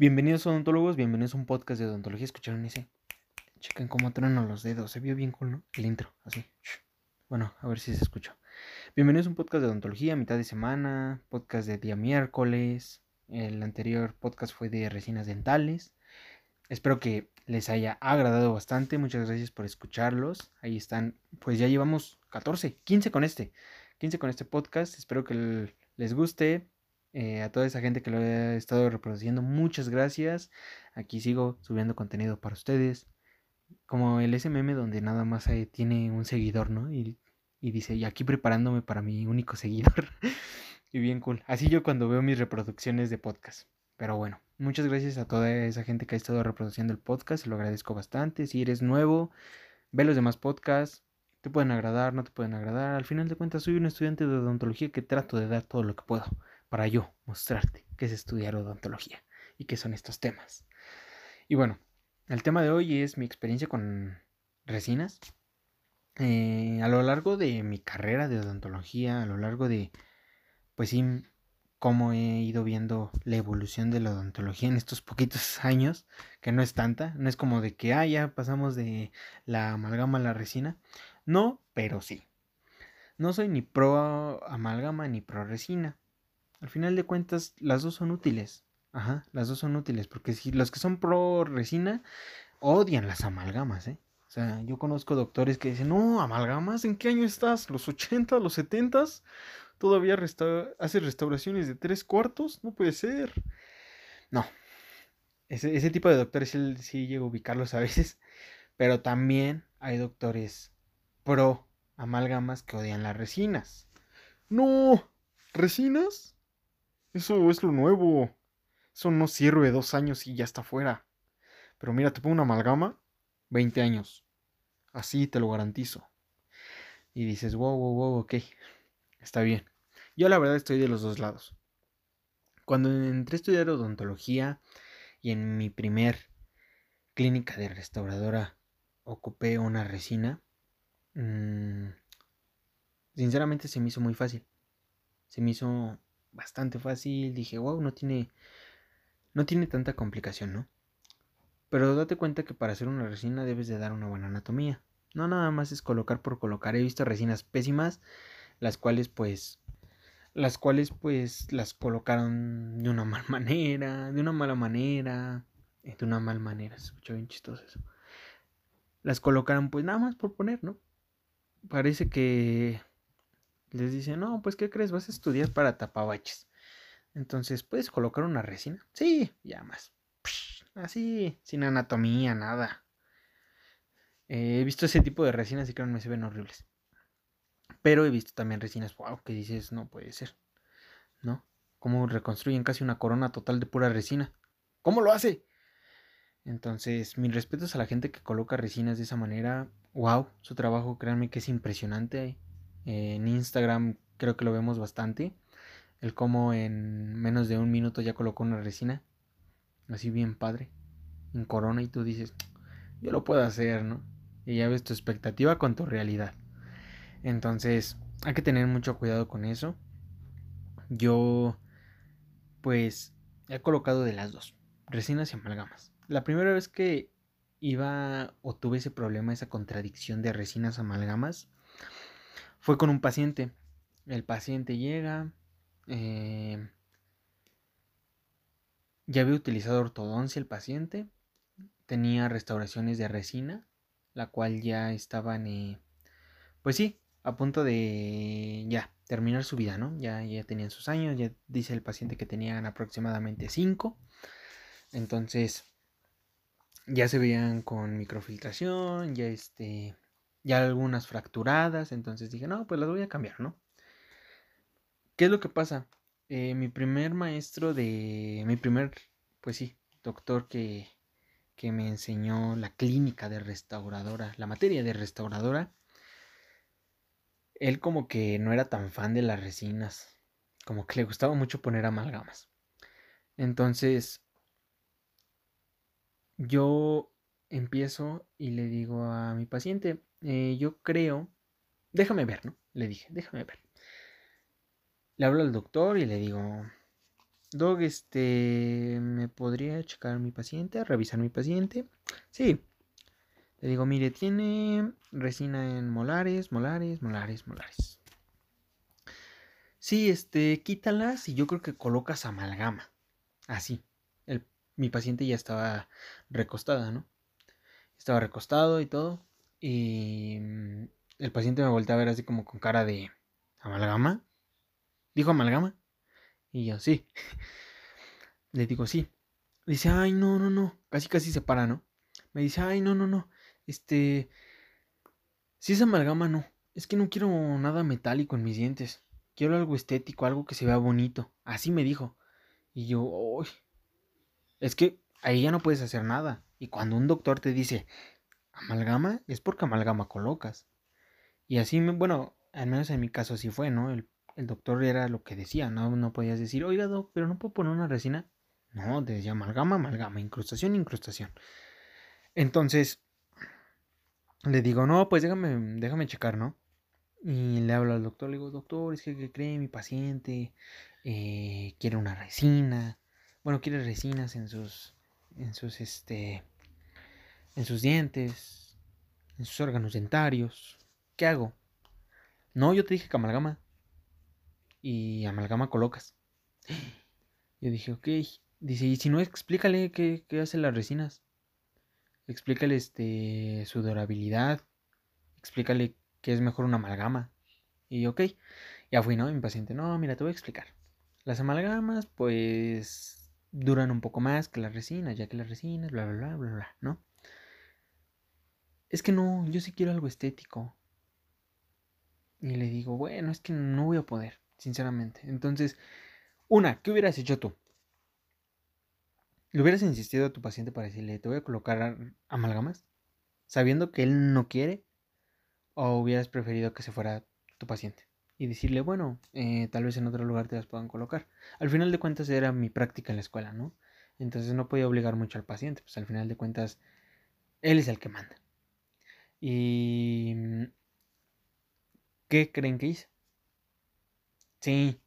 Bienvenidos odontólogos, bienvenidos a un podcast de odontología. ¿Escucharon ese? Chequen cómo truenan los dedos. Se vio bien cool, ¿no? El intro, así. Bueno, a ver si se escuchó. Bienvenidos a un podcast de odontología, mitad de semana, podcast de día miércoles. El anterior podcast fue de resinas dentales. Espero que les haya agradado bastante. Muchas gracias por escucharlos. Ahí están. Pues ya llevamos 14, 15 con este. 15 con este podcast. Espero que les guste. Eh, a toda esa gente que lo ha estado reproduciendo, muchas gracias. Aquí sigo subiendo contenido para ustedes. Como el SMM donde nada más tiene un seguidor, ¿no? Y, y dice, y aquí preparándome para mi único seguidor. y bien cool. Así yo cuando veo mis reproducciones de podcast. Pero bueno, muchas gracias a toda esa gente que ha estado reproduciendo el podcast. Lo agradezco bastante. Si eres nuevo, ve los demás podcasts. Te pueden agradar, no te pueden agradar. Al final de cuentas, soy un estudiante de odontología que trato de dar todo lo que puedo para yo mostrarte qué es estudiar odontología y qué son estos temas. Y bueno, el tema de hoy es mi experiencia con resinas. Eh, a lo largo de mi carrera de odontología, a lo largo de, pues sí, cómo he ido viendo la evolución de la odontología en estos poquitos años, que no es tanta, no es como de que, ah, ya pasamos de la amalgama a la resina. No, pero sí. No soy ni pro amalgama ni pro resina. Al final de cuentas, las dos son útiles. Ajá, las dos son útiles. Porque si los que son pro resina odian las amalgamas, ¿eh? O sea, yo conozco doctores que dicen, no, amalgamas, ¿en qué año estás? ¿Los 80, los 70? ¿Todavía haces restauraciones de tres cuartos? No puede ser. No. Ese, tipo de doctores sí, sí llego a ubicarlos a veces. Pero también hay doctores pro amalgamas que odian las resinas. No, ¿resinas? Eso es lo nuevo. Eso no sirve dos años y ya está fuera. Pero mira, te pongo una amalgama, 20 años. Así te lo garantizo. Y dices, wow, wow, wow, ok. Está bien. Yo la verdad estoy de los dos lados. Cuando entré a estudiar odontología y en mi primer clínica de restauradora ocupé una resina, mmm, sinceramente se me hizo muy fácil. Se me hizo bastante fácil. Dije, wow, no tiene, no tiene tanta complicación, ¿no? Pero date cuenta que para hacer una resina debes de dar una buena anatomía. No nada más es colocar por colocar. He visto resinas pésimas, las cuales pues, las cuales pues las colocaron de una mala manera, de una mala manera, eh, de una mala manera. Se escucha bien chistoso eso. Las colocaron pues nada más por poner, ¿no? Parece que les dice, no, pues ¿qué crees? Vas a estudiar para tapabaches. Entonces, ¿puedes colocar una resina? Sí, ya más. así, sin anatomía, nada. Eh, he visto ese tipo de resinas y me se ven horribles. Pero he visto también resinas, wow, que dices, no puede ser. ¿No? ¿Cómo reconstruyen casi una corona total de pura resina? ¿Cómo lo hace? Entonces, mis respetos a la gente que coloca resinas de esa manera. Wow, su trabajo, créanme que es impresionante en Instagram creo que lo vemos bastante. El cómo en menos de un minuto ya colocó una resina. Así bien padre. En corona y tú dices, yo lo puedo hacer, ¿no? Y ya ves tu expectativa con tu realidad. Entonces, hay que tener mucho cuidado con eso. Yo, pues, he colocado de las dos, resinas y amalgamas. La primera vez que iba o tuve ese problema, esa contradicción de resinas amalgamas, fue con un paciente. El paciente llega, eh, ya había utilizado ortodoncia el paciente, tenía restauraciones de resina, la cual ya estaban, eh, pues sí, a punto de ya terminar su vida, ¿no? Ya, ya tenían sus años, ya dice el paciente que tenían aproximadamente 5. Entonces, ya se veían con microfiltración, ya este, ya algunas fracturadas, entonces dije, no, pues las voy a cambiar, ¿no? ¿Qué es lo que pasa? Eh, mi primer maestro de, mi primer, pues sí, doctor que, que me enseñó la clínica de restauradora, la materia de restauradora, él como que no era tan fan de las resinas, como que le gustaba mucho poner amalgamas. Entonces, yo empiezo y le digo a mi paciente, eh, yo creo, déjame ver, ¿no? Le dije, déjame ver. Le hablo al doctor y le digo, Dog, este, ¿me podría checar mi paciente, revisar mi paciente? Sí. Le digo, mire, tiene resina en molares, molares, molares, molares. Sí, este, quítalas y yo creo que colocas amalgama. Así. El, mi paciente ya estaba recostada, ¿no? Estaba recostado y todo. Y mm, el paciente me voltea a ver así como con cara de amalgama. ¿Dijo amalgama? Y yo, sí. Le digo, sí. Dice, ay, no, no, no. Casi, casi se para, ¿no? Me dice, ay, no, no, no. Este... Si es amalgama, no. Es que no quiero nada metálico en mis dientes. Quiero algo estético, algo que se vea bonito. Así me dijo. Y yo, uy. Es que ahí ya no puedes hacer nada. Y cuando un doctor te dice, amalgama, es porque amalgama colocas. Y así, bueno, al menos en mi caso así fue, ¿no? El el doctor era lo que decía, no, no podías decir, oiga, pero no puedo poner una resina. No, te decía amalgama, amalgama, incrustación, incrustación. Entonces, le digo, no, pues déjame, déjame checar, ¿no? Y le hablo al doctor, le digo, doctor, es que ¿qué cree mi paciente? Eh, quiere una resina. Bueno, quiere resinas en sus, en sus, este, en sus dientes, en sus órganos dentarios. ¿Qué hago? No, yo te dije que amalgama y amalgama colocas. Yo dije, ok. Dice, y si no, explícale qué, qué hacen las resinas. Explícale este, su durabilidad. Explícale que es mejor una amalgama. Y ok, ya fui, ¿no? Mi paciente, no, mira, te voy a explicar. Las amalgamas, pues, duran un poco más que las resinas, ya que las resinas, bla, bla, bla, bla, bla, ¿no? Es que no, yo sí quiero algo estético. Y le digo, bueno, es que no voy a poder sinceramente. Entonces, una, ¿qué hubieras hecho tú? ¿Le hubieras insistido a tu paciente para decirle, te voy a colocar amalgamas? Sabiendo que él no quiere. ¿O hubieras preferido que se fuera tu paciente? Y decirle, bueno, eh, tal vez en otro lugar te las puedan colocar. Al final de cuentas era mi práctica en la escuela, ¿no? Entonces no podía obligar mucho al paciente. Pues al final de cuentas, él es el que manda. ¿Y mm, qué creen que hice? Sí,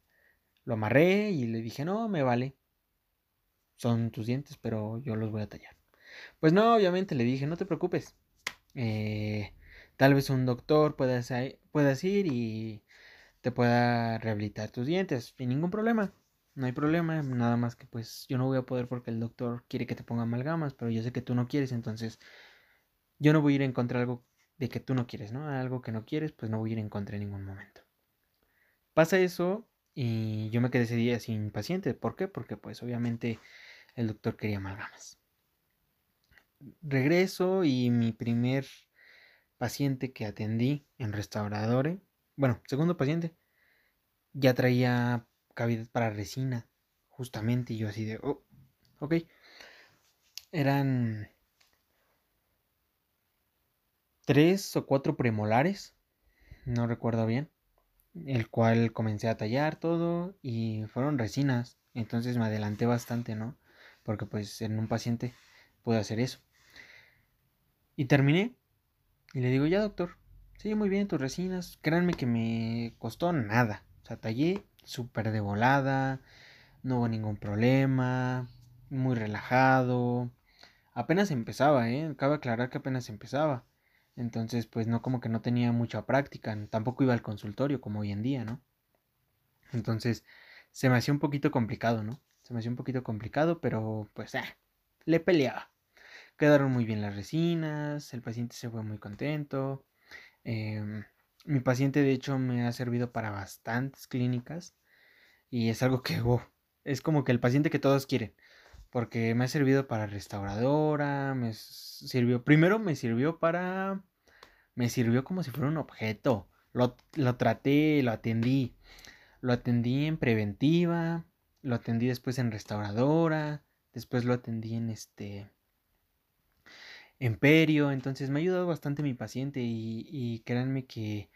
lo amarré y le dije, no, me vale. Son tus dientes, pero yo los voy a tallar. Pues no, obviamente le dije, no te preocupes. Eh, tal vez un doctor puedas, puedas ir y te pueda rehabilitar tus dientes sin ningún problema. No hay problema, nada más que pues yo no voy a poder porque el doctor quiere que te ponga amalgamas, pero yo sé que tú no quieres, entonces yo no voy a ir en contra de algo de que tú no quieres, ¿no? Algo que no quieres, pues no voy a ir en contra en ningún momento. Pasa eso y yo me quedé ese día sin paciente. ¿Por qué? Porque pues obviamente el doctor quería amalgamas. Regreso y mi primer paciente que atendí en restauradores, bueno, segundo paciente, ya traía cavidad para resina, justamente, y yo así de, oh, ok. Eran tres o cuatro premolares, no recuerdo bien el cual comencé a tallar todo y fueron resinas, entonces me adelanté bastante, ¿no? Porque pues en un paciente pude hacer eso. Y terminé y le digo, ya doctor, sí, muy bien, tus resinas, créanme que me costó nada, o sea, tallé súper de volada, no hubo ningún problema, muy relajado, apenas empezaba, ¿eh? Cabe aclarar que apenas empezaba. Entonces, pues no como que no tenía mucha práctica, tampoco iba al consultorio como hoy en día, ¿no? Entonces, se me hacía un poquito complicado, ¿no? Se me hacía un poquito complicado, pero pues, ah, le peleaba. Quedaron muy bien las resinas, el paciente se fue muy contento. Em, mi paciente, de hecho, me ha servido para bastantes clínicas y es algo que, wow, es como que el paciente que todos quieren porque me ha servido para restauradora, me sirvió, primero me sirvió para, me sirvió como si fuera un objeto, lo, lo traté, lo atendí, lo atendí en preventiva, lo atendí después en restauradora, después lo atendí en este, en perio, entonces me ha ayudado bastante mi paciente y, y créanme que,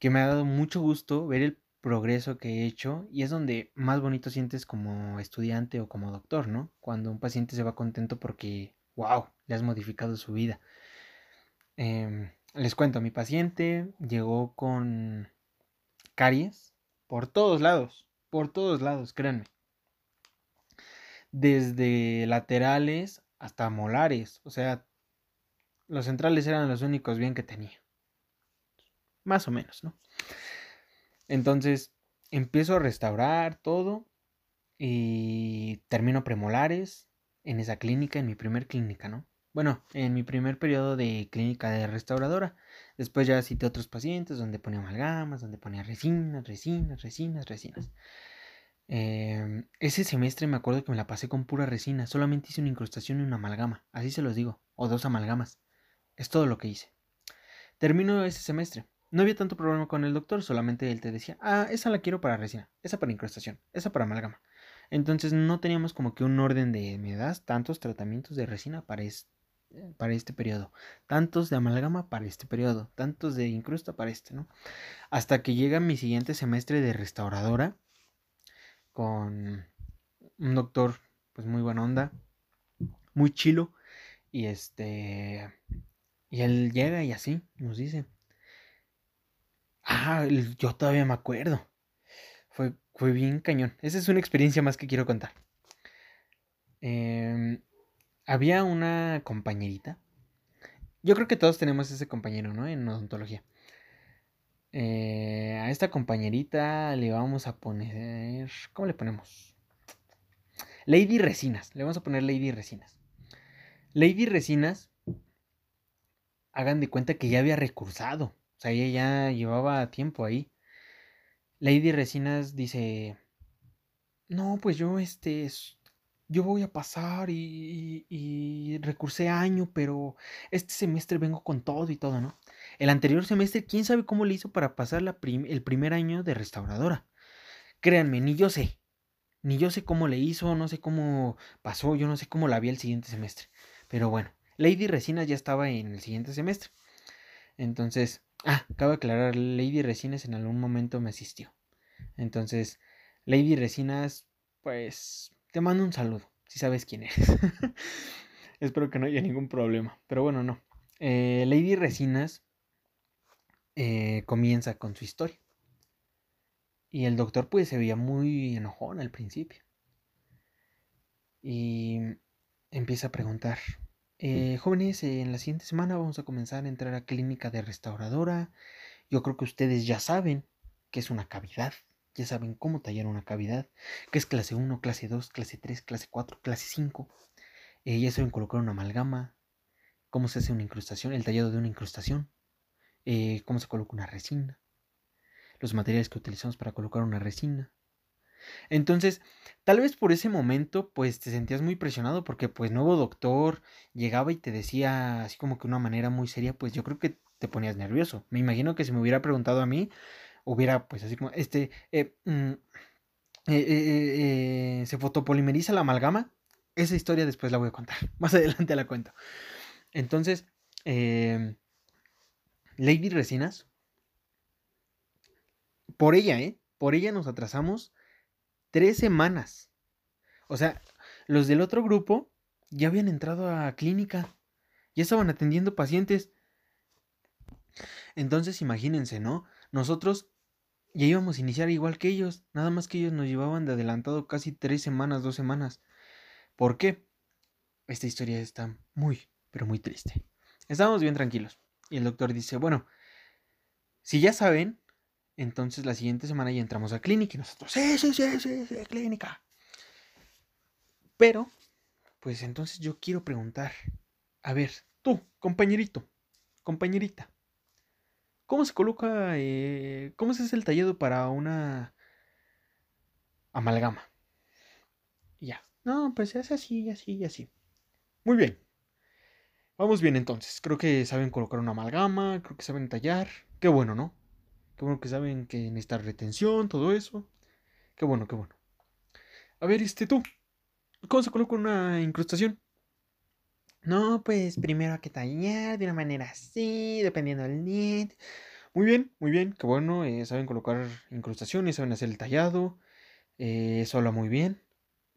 que me ha dado mucho gusto ver el progreso que he hecho y es donde más bonito sientes como estudiante o como doctor, ¿no? Cuando un paciente se va contento porque, wow, le has modificado su vida. Em, les cuento, mi paciente llegó con caries por todos lados, por todos lados, créanme. desde laterales hasta molares. O sea, los centrales eran los únicos bien que tenía. Más o menos, ¿no? Entonces, empiezo a restaurar todo y termino premolares en esa clínica, en mi primer clínica, ¿no? Bueno, en mi primer periodo de clínica de restauradora. Después ya cité otros pacientes donde ponía amalgamas, donde ponía resinas, resinas, resinas, resinas. Em, ese semestre me acuerdo que me la pasé con pura resina. Solamente hice una incrustación y una amalgama. Así se los digo. O dos amalgamas. Es todo lo que hice. Termino ese semestre. No había tanto problema con el doctor, solamente él te decía, ah, esa la quiero para resina, esa para incrustación, esa para amalgama. Entonces no teníamos como que un orden de, me das tantos tratamientos de resina para, este periodo, tantos de amalgama para este periodo, tantos de incrusta para este, ¿no? Hasta que llega mi siguiente semestre de restauradora con un doctor, pues muy buena onda, muy chilo, y este, y él llega y así nos dice, Ah, yo todavía me acuerdo. Fue, fue bien cañón. Esa es una experiencia más que quiero contar. Em, había una compañerita. Yo creo que todos tenemos ese compañero, ¿no? En odontología. Eh, a esta compañerita le vamos a poner. ¿Cómo le ponemos? Lady Resinas. Le vamos a poner Lady Resinas. Lady Resinas. Hagan de cuenta que ya había recursado. O sea, ella ya llevaba tiempo ahí. Lady Resinas dice, no, pues yo este, yo voy a pasar y, y, recursé año, pero este semestre vengo con todo y todo, ¿no? El anterior semestre, ¿quién sabe cómo le hizo para pasar la el primer año de restauradora? Créanme, ni yo sé. Ni yo sé cómo le hizo, no sé cómo pasó, yo no sé cómo la vi el siguiente semestre. Pero bueno, Lady Resinas ya estaba en el siguiente semestre. Entonces, Ah, acabo de aclarar, Lady Resinas en algún momento me asistió. Entonces, Lady Resinas, pues te mando un saludo, si sabes quién eres. Espero que no haya ningún problema. Pero bueno, no. Eh, Lady Resinas eh, comienza con su historia. Y el doctor pues se veía muy enojón al principio. Y empieza a preguntar, eh, jóvenes, en la siguiente semana vamos a comenzar a entrar a clínica de restauradora. Yo creo que ustedes ya saben qué es una cavidad, ya saben cómo tallar una cavidad, qué es clase 1, clase 2, clase 3, clase 4, clase 5. Eh, ya saben colocar una amalgama, cómo se hace una incrustación, el tallado de una incrustación, eh, cómo se coloca una resina, los materiales que utilizamos para colocar una resina, entonces, tal vez por ese momento, pues te sentías muy presionado porque pues nuevo doctor llegaba y te decía así como que una manera muy seria, pues yo creo que te ponías nervioso. Me imagino que si me hubiera preguntado a mí, hubiera pues así como, este, eh, mm, eh, eh, se fotopolimeriza la amalgama. Esa historia después la voy a contar. Más adelante la cuento. Entonces, em, Lady Resinas, por ella, ¿eh? Por ella nos atrasamos Tres semanas. O sea, los del otro grupo ya habían entrado a clínica. Ya estaban atendiendo pacientes. Entonces, imagínense, ¿no? Nosotros ya íbamos a iniciar igual que ellos. Nada más que ellos nos llevaban de adelantado casi tres semanas, dos semanas. ¿Por qué? Esta historia está muy, pero muy triste. Estábamos bien tranquilos. Y el doctor dice, bueno, si ya saben, entonces la siguiente semana ya entramos a clínica y nosotros, sí, sí, sí, sí, sí, clínica. Pero, pues entonces yo quiero preguntar, a ver, tú, compañerito, compañerita, ¿cómo se coloca, eh, cómo se hace el tallado para una amalgama? ya, no, pues es así, así, así. Muy bien. Vamos bien entonces. Creo que saben colocar una amalgama, creo que saben tallar. Qué bueno, ¿no? Qué bueno que saben que necesita retención, todo eso. Qué bueno, qué bueno. A ver, este tú. ¿Cómo se coloca una incrustación? No, pues primero hay que tallar de una manera así, dependiendo del diente. Muy bien, muy bien, qué bueno. Eh, saben colocar incrustaciones, saben hacer el tallado. Eh, eso habla muy bien.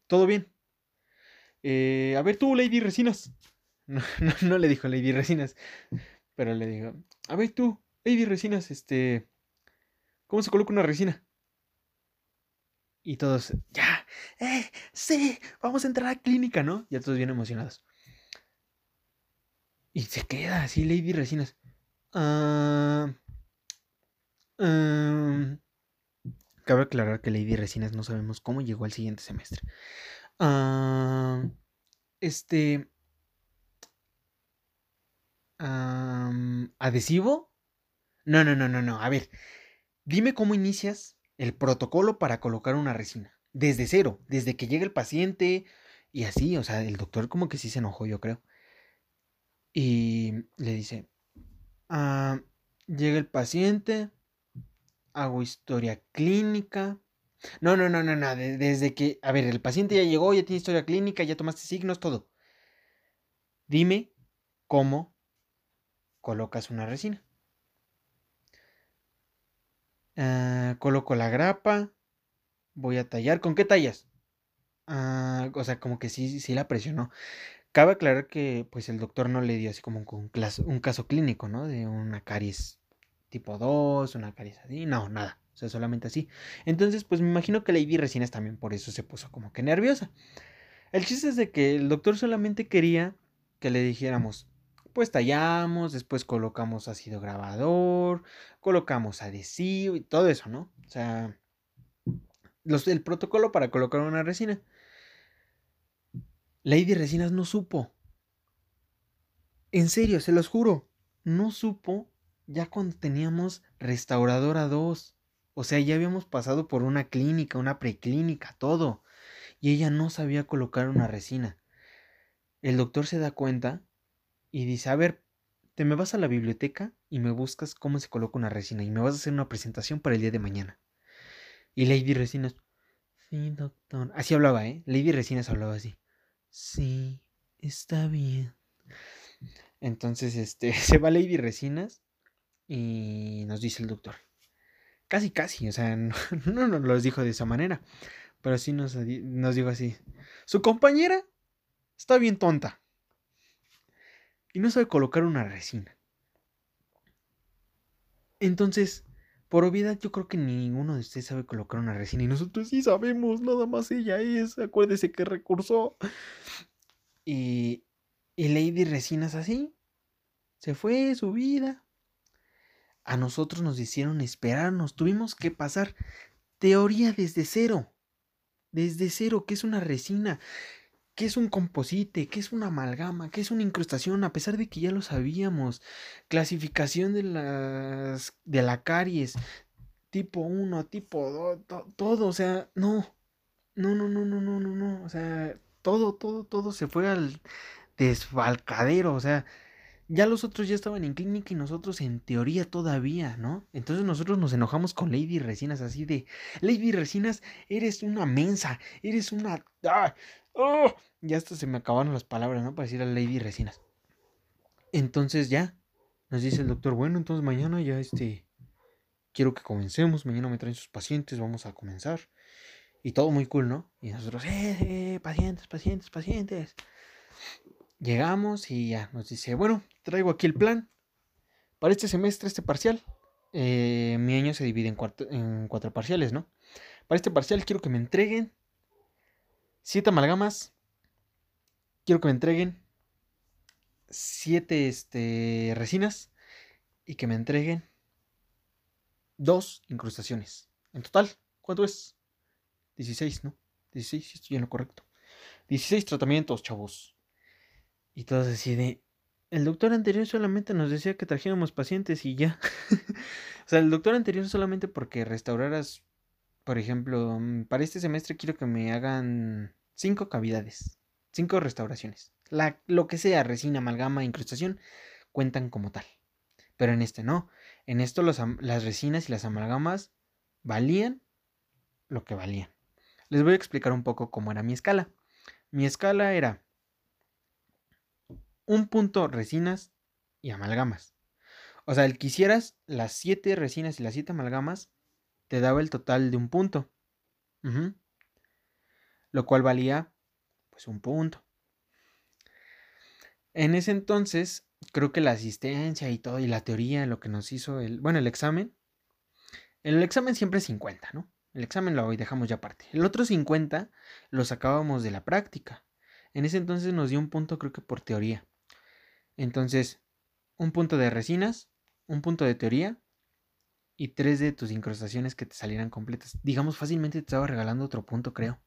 Todo bien. Eh, a ver tú, Lady Resinas. No, no, no, le dijo Lady Resinas, pero le dijo, a ver tú, Lady Resinas, este, ¿Cómo se coloca una resina? Y todos, ya, eh, sí, vamos a entrar a la clínica, ¿no? Ya todos bien emocionados. Y se queda así Lady Resinas. Um, cabe aclarar que Lady Resinas no sabemos cómo llegó al siguiente semestre. Ah, este. ¿Adhesivo? No, no, no, no, no. A ver, dime cómo inicias el protocolo para colocar una resina. Desde cero, desde que llega el paciente y así, o sea, el doctor como que sí se enojó, yo creo. Y le dice, ah, llega el paciente, hago historia clínica. No, no, no, no, no, desde que, a ver, el paciente ya llegó, ya tiene historia clínica, ya tomaste signos, todo. Dime cómo colocas una resina. Ah, coloco la grapa, voy a tallar. ¿Con qué tallas? Ah, o sea, como que sí, sí la presionó. Cabe aclarar que pues el doctor no le dio así como un, un caso clínico, ¿no? De una caries tipo 2, una caries así. No, nada. O sea, solamente así. Entonces, pues me imagino que Lady Resinas también por eso se puso como que nerviosa. El chiste es de que el doctor solamente quería que le dijéramos, pues tallamos, después colocamos ácido grabador, colocamos adhesivo y todo eso, ¿no? O sea, los, el protocolo para colocar una resina. Lady Resinas no supo. En serio, se los juro, no supo ya cuando teníamos restauradora 2. O sea, ya habíamos pasado por una clínica, una preclínica, todo. Y ella no sabía colocar una resina. El doctor se da cuenta y dice, a ver, te me vas a la biblioteca y me buscas cómo se coloca una resina y me vas a hacer una presentación para el día de mañana. Y Lady Resinas, sí, doctor. Así hablaba, ¿eh? Lady Resinas hablaba así. Sí, está bien. Entonces, este, se va Lady Resinas y nos dice el doctor. Casi, casi, o sea, no, no nos lo dijo de esa manera, pero sí nos, nos dijo así. Su compañera está bien tonta y no sabe colocar una resina. Entonces, por obviedad, yo creo que ninguno de ustedes sabe colocar una resina y nosotros sí sabemos, nada más ella es, acuérdese que recursó. Y, y Lady Resinas así, se fue su vida. A nosotros nos hicieron esperarnos, tuvimos que pasar teoría desde cero. Desde cero, que es una resina? Qué es un composite, qué es una amalgama, qué es una incrustación, a pesar de que ya lo sabíamos. Clasificación de las de la caries, tipo 1, tipo 2, todo, o sea, no. No, no, no, no, no, no, no, o sea, todo, todo, todo se fue al desfalcadero, o sea, ya los otros ya estaban en clínica y nosotros en teoría todavía, ¿no? Entonces nosotros nos enojamos con Lady Resinas así de, Lady Resinas, eres una mensa, eres una... ¡Ah! ¡Oh! Ya hasta se me acabaron las palabras, ¿no? Para decir a Lady Resinas. Entonces ya, nos dice el doctor, bueno, entonces mañana ya este, quiero que comencemos, mañana me traen sus pacientes, vamos a comenzar. Y todo muy cool, ¿no? Y nosotros, eh, eh, pacientes, pacientes, pacientes. Llegamos y ya nos dice, bueno, traigo aquí el plan. Para este semestre, este parcial, eh, mi año se divide en, en cuatro parciales, ¿no? Para este parcial quiero que me entreguen siete amalgamas. Quiero que me entreguen siete este, resinas y que me entreguen dos incrustaciones. En total, ¿cuánto es? 16, ¿no? 16, estoy en lo correcto. 16 tratamientos, chavos. Y todos así El doctor anterior solamente nos decía que trajéramos pacientes y ya. o sea, el doctor anterior solamente porque restauraras por ejemplo, mm, para este semestre quiero que me hagan cinco cavidades, cinco restauraciones. Lo que sea, resina, amalgama, incrustación, cuentan como tal. Pero en este no. En esto las resinas y las amalgamas valían lo que valían. Les voy a explicar un poco cómo era mi escala. Mi escala era un punto resinas y amalgamas. O sea, el que hicieras las siete resinas y las siete amalgamas, te daba el total de un punto. Lo cual valía pues un punto. En ese entonces, creo que la asistencia y todo, y la teoría, lo que nos hizo el, bueno, el examen, el examen siempre es 50, ¿no? el examen lo dejamos ya aparte. El otro 50 lo sacábamos de la práctica. En ese entonces nos dio un punto creo que por teoría. Entonces, un punto de resinas, un punto de teoría y tres de tus incrustaciones que te salieran completas. Digamos, fácilmente te estaba regalando otro punto, creo.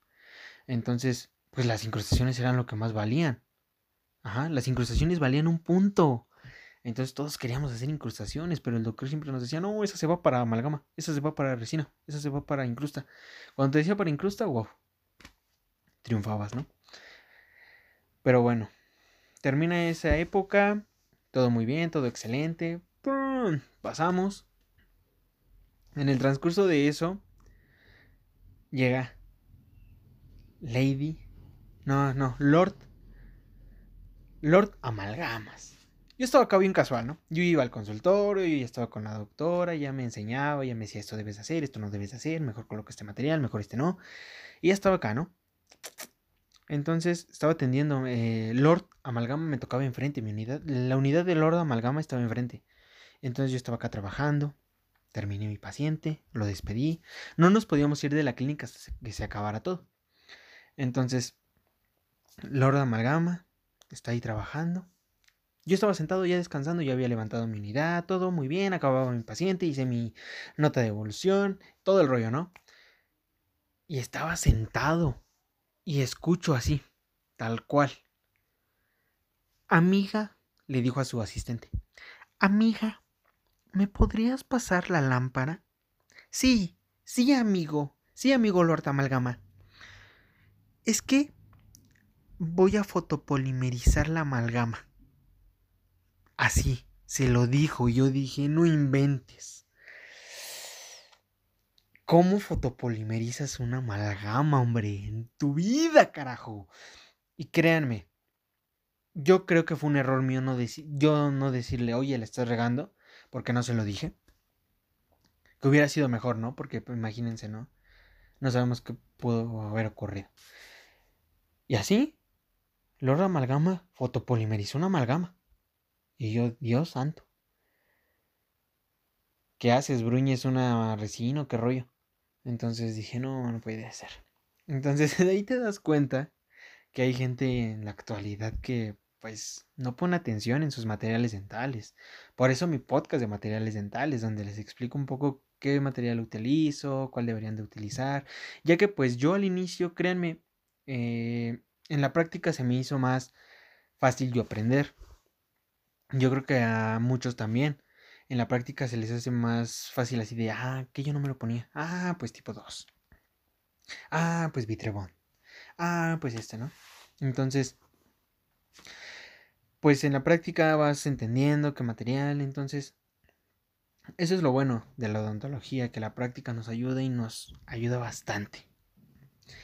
Entonces, pues las incrustaciones eran lo que más valían. Ajá, las incrustaciones valían un punto. Entonces todos queríamos hacer incrustaciones, pero el doctor siempre nos decía, no, esa se va para amalgama, esa se va para resina, esa se va para incrusta. Cuando te decía para incrusta, wow, triunfabas, ¿no? Pero bueno, termina esa época, todo muy bien, todo excelente, pasamos. En el transcurso de eso, llega Lady, no, no, Lord, Lord Amalgamas. Yo estaba acá bien casual, ¿no? Yo iba al consultorio, y estaba con la doctora, ya me enseñaba, ya me decía esto debes hacer, esto no debes hacer, mejor coloca este material, mejor este no. Y ya estaba acá, ¿no? Entonces estaba atendiendo. Eh, Lord Amalgama me tocaba enfrente, mi unidad. La unidad de Lord Amalgama estaba enfrente. Entonces yo estaba acá trabajando. Terminé mi paciente, lo despedí. No nos podíamos ir de la clínica hasta que se acabara todo. Entonces, Lord Amalgama está ahí trabajando. Yo estaba sentado ya descansando, ya había levantado mi unidad, todo muy bien, acababa mi paciente, hice mi nota de evolución, todo el rollo, ¿no? Y estaba sentado y escucho así, tal cual. Amiga, le dijo a su asistente, amiga, ¿me podrías pasar la lámpara? Sí, sí, amigo, sí, amigo Lord Amalgama. Es que voy a fotopolimerizar la amalgama. Así, se lo dijo. Y yo dije, no inventes. ¿Cómo fotopolimerizas una amalgama, hombre? En tu vida, carajo. Y créanme, yo creo que fue un error mío no yo no decirle, oye, le estás regando, porque no se lo dije. Que hubiera sido mejor, ¿no? Porque pues, imagínense, ¿no? No sabemos qué pudo haber ocurrido. Y así, Lord Amalgama fotopolimerizó una amalgama. Y yo, Dios santo. ¿Qué haces, Bruñes una resina o qué rollo? Entonces dije, no, no puede ser. Entonces de ahí te das cuenta que hay gente en la actualidad que pues no pone atención en sus materiales dentales. Por eso mi podcast de materiales dentales, donde les explico un poco qué material utilizo, cuál deberían de utilizar, ya que pues yo al inicio, créanme, eh, en la práctica se me hizo más fácil yo aprender. Yo creo que a muchos también. En la práctica se les hace más fácil así de, ah, que yo no me lo ponía. Ah, pues tipo 2. Ah, pues Vitrebón. Ah, pues este, ¿no? Entonces, pues en la práctica vas entendiendo qué material, entonces, eso es lo bueno de la odontología, que la práctica nos ayuda y nos ayuda bastante.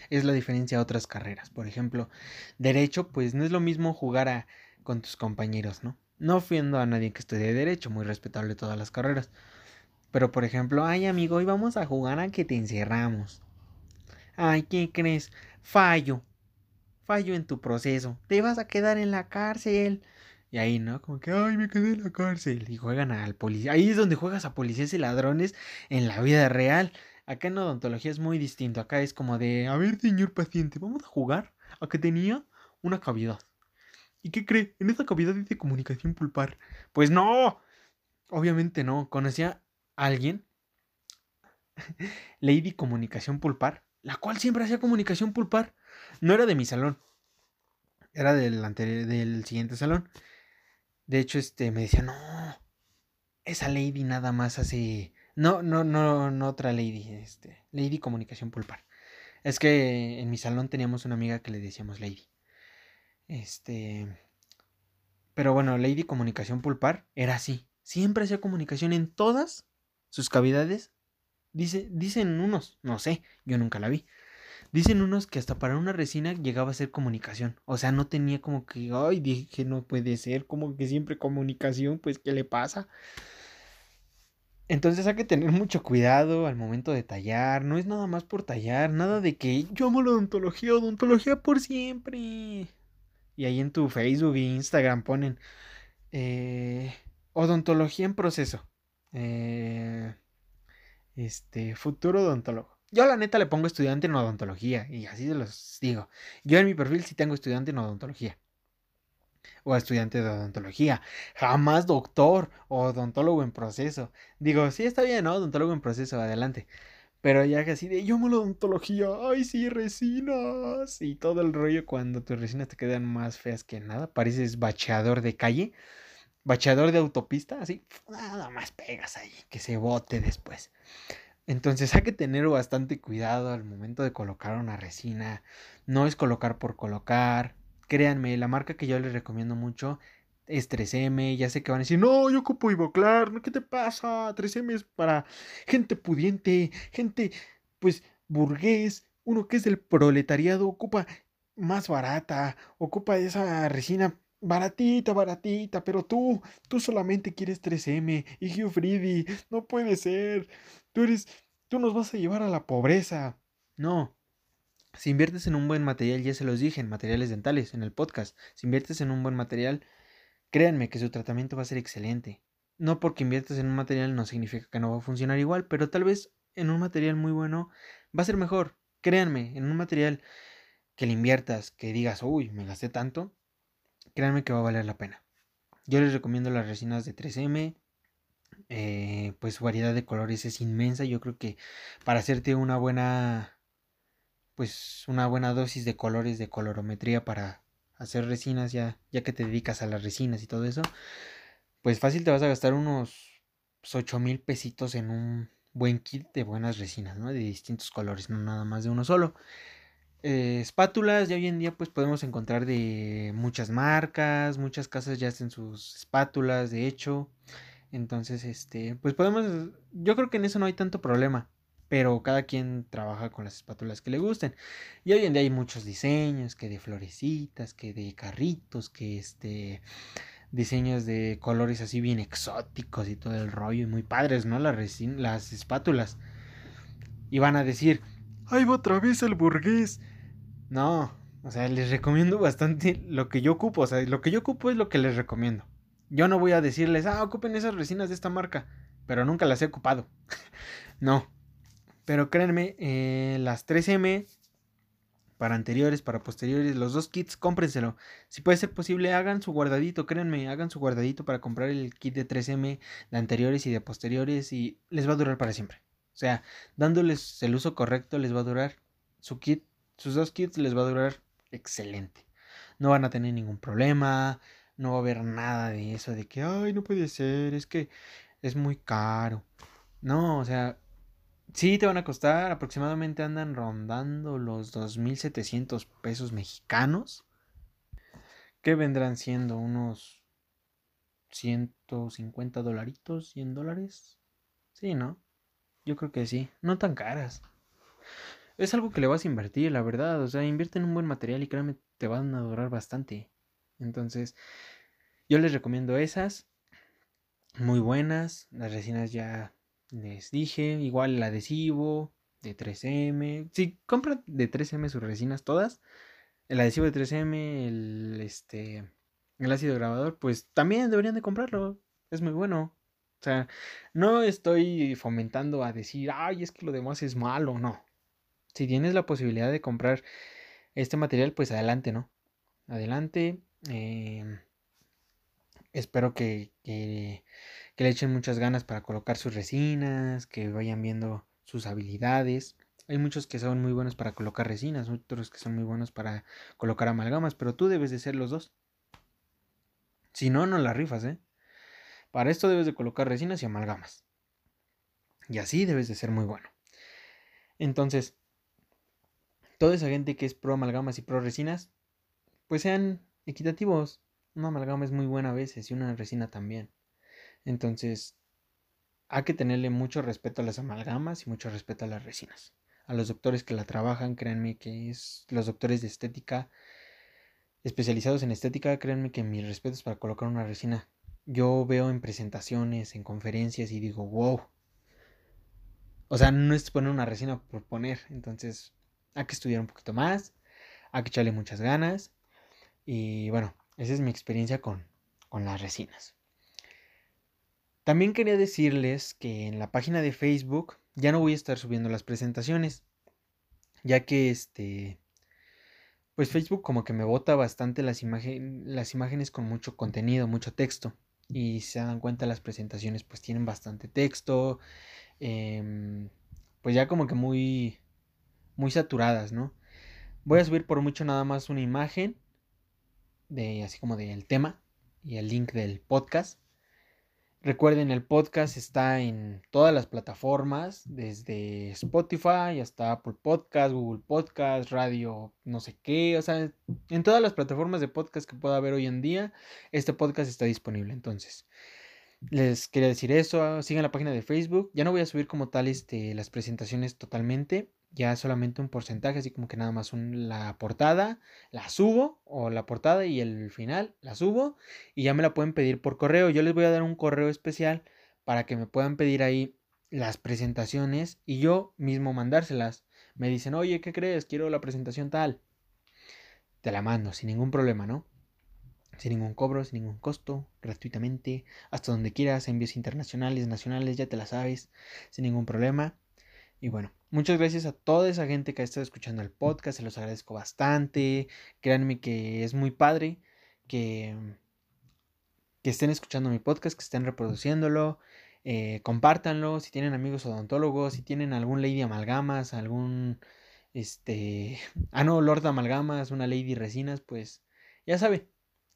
Es la diferencia a otras carreras. Por ejemplo, derecho, pues no es lo mismo jugar a, con tus compañeros, ¿no? No ofendo a nadie que estudie derecho, muy respetable todas las carreras. Pero por ejemplo, ay amigo, hoy vamos a jugar a que te encerramos. Ay, ¿qué crees? Fallo. Fallo en tu proceso. Te vas a quedar en la cárcel. Y ahí, ¿no? Como que, ay, me quedé en la cárcel. Y juegan al policía. Ahí es donde juegas a policías y ladrones en la vida real. Acá en odontología es muy distinto. Acá es como de, a ver, señor paciente, vamos a jugar a que tenía una cavidad. ¿Y qué cree? En esa cavidad dice comunicación pulpar. Pues no. Obviamente no. Conocía a alguien. Lady Comunicación Pulpar. La cual siempre hacía comunicación pulpar. No era de mi salón. Era del, del siguiente salón. De hecho, este me decía, no. Esa Lady nada más hace. No, no, no, no otra Lady. Este. Lady Comunicación Pulpar. Es que en mi salón teníamos una amiga que le decíamos Lady. Este. Pero bueno, Lady Comunicación Pulpar era así. Siempre hacía comunicación en todas sus cavidades. Dice, dicen unos, no sé, yo nunca la vi. Dicen unos que hasta para una resina llegaba a ser comunicación. O sea, no tenía como que, ay, dije, no puede ser, como que siempre comunicación, pues, ¿qué le pasa? Entonces hay que tener mucho cuidado al momento de tallar. No es nada más por tallar, nada de que yo amo la odontología, odontología por siempre. Y ahí en tu Facebook e Instagram ponen eh, odontología en proceso. Eh, este, futuro odontólogo. Yo la neta le pongo estudiante en odontología y así se los digo. Yo en mi perfil sí tengo estudiante en odontología. O estudiante de odontología. Jamás doctor o odontólogo en proceso. Digo, sí está bien, ¿no? Odontólogo en proceso, adelante. Pero ya que así de yo la odontología, ay sí, resinas. Y todo el rollo cuando tus resinas te quedan más feas que nada. Pareces bacheador de calle. Bacheador de autopista, así. Nada más pegas ahí, que se bote después. Entonces hay que tener bastante cuidado al momento de colocar una resina. No es colocar por colocar. Créanme, la marca que yo les recomiendo mucho es 3M. Ya sé que van a decir, no, yo ocupo Ivoclar. ¿Qué te pasa? 3M es para gente pudiente, gente, pues, burgués. Uno que es del proletariado ocupa más barata, ocupa esa resina baratita, baratita, pero tú, tú solamente quieres 3M y Hugh Freedy, no puede ser. Tú eres, tú nos vas a llevar a la pobreza. No. Si inviertes en un buen material, ya se los dije, en materiales dentales, en el podcast, si inviertes en un buen material, créanme que su tratamiento va a ser excelente. No porque inviertas en un material no significa que no va a funcionar igual, pero tal vez en un material muy bueno va a ser mejor. Créanme, en un material que le inviertas, que digas, uy, me gasté tanto, créanme que va a valer la pena. Yo les recomiendo las resinas de 3M, eh, pues variedad de colores es inmensa. Yo creo que para hacerte una buena, pues una buena dosis de colores de colorometría para hacer resinas, ya, ya que te dedicas a las resinas y todo eso, pues fácil te vas a gastar unos 8 mil pesitos en un buen kit de buenas resinas, ¿no? De distintos colores, no nada más de uno solo. Eh, espátulas, ya hoy en día pues podemos encontrar de muchas marcas, muchas casas ya hacen sus espátulas, de hecho. Entonces, este, pues podemos, yo creo que en eso no hay tanto problema, pero cada quien trabaja con las espátulas que le gusten. Y hoy en día hay muchos diseños, que de florecitas, que de carritos, que este, diseños de colores así bien exóticos y todo el rollo, y muy padres, ¿no? Las, las espátulas. Y van a decir, ahí va otra vez el burgués. No, o sea, les recomiendo bastante lo que yo ocupo, o sea, lo que yo ocupo es lo que les recomiendo. Yo no voy a decirles, ah, ocupen esas resinas de esta marca, pero nunca las he ocupado. no. Pero créanme, eh, las 3M, para anteriores, para posteriores, los dos kits, cómprenselo. Si puede ser posible, hagan su guardadito, créanme, hagan su guardadito para comprar el kit de 3M de anteriores y de posteriores y les va a durar para siempre. O sea, dándoles el uso correcto les va a durar su kit, sus dos kits les va a durar excelente. No van a tener ningún problema, no va a haber nada de eso, de que, ay, no puede ser, es que es muy caro. No, o sea, sí te van a costar, aproximadamente andan rondando los 2.700 pesos mexicanos, que vendrán siendo unos 150 dolaritos, 100 dólares. Sí, ¿no? Yo creo que sí, no tan caras. Es algo que le vas a invertir, la verdad. O sea, invierte en un buen material y créeme, te van a durar bastante. Entonces, yo les recomiendo esas. Muy buenas. Las resinas ya les dije. Igual el adhesivo de 3M. Si compran de 3M sus resinas todas. El adhesivo de 3M, el, este, el ácido grabador, pues también deberían de comprarlo. Es muy bueno. O sea, no estoy fomentando a decir, ay, es que lo demás es malo. No. Si tienes la posibilidad de comprar este material, pues adelante, ¿no? Adelante. Em, espero que, que, le echen muchas ganas para colocar sus resinas, que vayan viendo sus habilidades. Hay muchos que son muy buenos para colocar resinas, otros que son muy buenos para colocar amalgamas, pero tú debes de ser los dos. Si no, no las rifas, ¿eh? Para esto debes de colocar resinas y amalgamas. Y así debes de ser muy bueno. Entonces, toda esa gente que es pro amalgamas y pro resinas, pues sean equitativos. Una amalgama es muy buena a veces y una resina también. Entonces, hay que tenerle mucho respeto a las amalgamas y mucho respeto a las resinas. A los doctores que la trabajan, créanme que es los doctores de estética especializados en estética, créanme que mis respetos para colocar una resina. Yo veo en presentaciones, en conferencias y digo, wow. O sea, no es poner una resina por poner. Entonces, hay que estudiar un poquito más, hay que echarle muchas ganas y bueno, esa es mi experiencia con, las resinas. También quería decirles que en la página de Facebook ya no voy a estar subiendo las presentaciones, ya que este, pues Facebook como que me bota bastante las, las imágenes con mucho contenido, mucho texto. Y se dan cuenta las presentaciones pues tienen bastante texto, em, pues ya como que muy, muy saturadas, ¿no? Voy a subir por mucho nada más una imagen de así como del tema y el link del podcast. Recuerden, el podcast está en todas las plataformas, desde Spotify hasta Apple Podcast, Google Podcast, Radio, no sé qué, o sea, en todas las plataformas de podcast que pueda haber hoy en día, este podcast está disponible. Entonces, les quería decir eso, sigan la página de Facebook. Ya no voy a subir como tal este, las presentaciones totalmente, ya solamente un porcentaje, así como que nada más la portada, la subo, o la portada y el final, la subo, y ya me la pueden pedir por correo. Yo les voy a dar un correo especial para que me puedan pedir ahí las presentaciones y yo mismo mandárselas. Me dicen, oye, ¿qué crees? Quiero la presentación tal. Te la mando sin ningún problema, ¿no? Sin ningún cobro, sin ningún costo, gratuitamente, hasta donde quieras, envíos internacionales, nacionales, ya te la sabes, sin ningún problema. Y bueno, muchas gracias a toda esa gente que ha estado escuchando el podcast, se los agradezco bastante. Créanme que es muy padre que, que estén escuchando mi podcast, que estén reproduciéndolo. Eh, compártanlo si tienen amigos odontólogos, si tienen algún Lady Amalgamas, algún este, ah no, Lord Amalgamas, una Lady Resinas, pues ya sabe,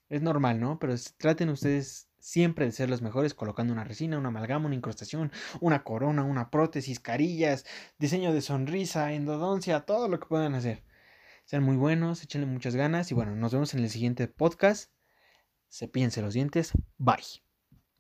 es normal, ¿no? Pero traten ustedes siempre de ser los mejores colocando una resina, una amalgama, una incrustación, una corona, una prótesis, carillas, diseño de sonrisa, endodoncia, todo lo que puedan hacer. Sean muy buenos, échenle muchas ganas y bueno, nos vemos en el siguiente podcast. Se piense los dientes. Bye.